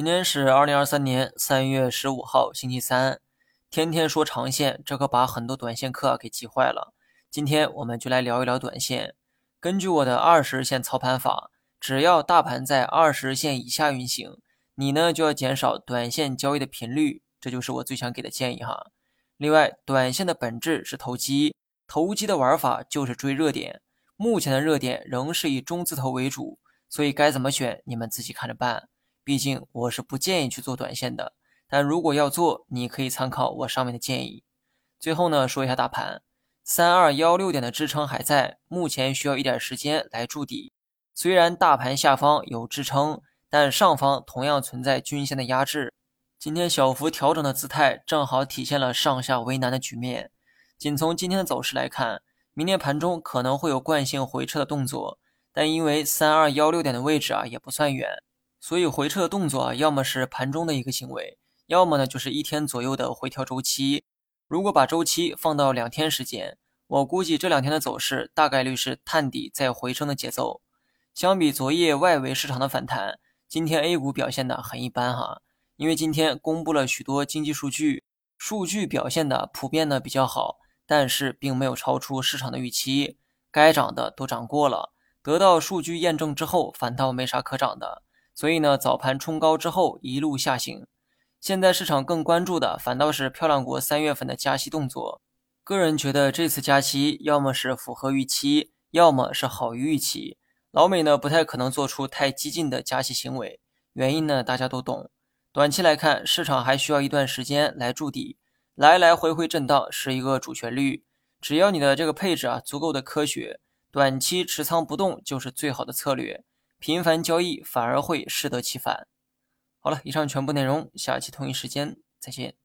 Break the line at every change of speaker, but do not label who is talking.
今天是二零二三年三月十五号，星期三。天天说长线，这可把很多短线客给急坏了。今天我们就来聊一聊短线。根据我的二十日线操盘法，只要大盘在二十日线以下运行，你呢就要减少短线交易的频率，这就是我最想给的建议哈。另外，短线的本质是投机，投机的玩法就是追热点。目前的热点仍是以中字头为主，所以该怎么选，你们自己看着办。毕竟我是不建议去做短线的，但如果要做，你可以参考我上面的建议。最后呢，说一下大盘，三二幺六点的支撑还在，目前需要一点时间来筑底。虽然大盘下方有支撑，但上方同样存在均线的压制。今天小幅调整的姿态，正好体现了上下为难的局面。仅从今天的走势来看，明天盘中可能会有惯性回撤的动作，但因为三二幺六点的位置啊，也不算远。所以回撤的动作啊，要么是盘中的一个行为，要么呢就是一天左右的回调周期。如果把周期放到两天时间，我估计这两天的走势大概率是探底再回升的节奏。相比昨夜外围市场的反弹，今天 A 股表现的很一般哈。因为今天公布了许多经济数据，数据表现的普遍的比较好，但是并没有超出市场的预期，该涨的都涨过了。得到数据验证之后，反倒没啥可涨的。所以呢，早盘冲高之后一路下行。现在市场更关注的反倒是漂亮国三月份的加息动作。个人觉得这次加息要么是符合预期，要么是好于预期。老美呢不太可能做出太激进的加息行为，原因呢大家都懂。短期来看，市场还需要一段时间来筑底，来来回回震荡是一个主旋律。只要你的这个配置啊足够的科学，短期持仓不动就是最好的策略。频繁交易反而会适得其反。好了，以上全部内容，下期同一时间再见。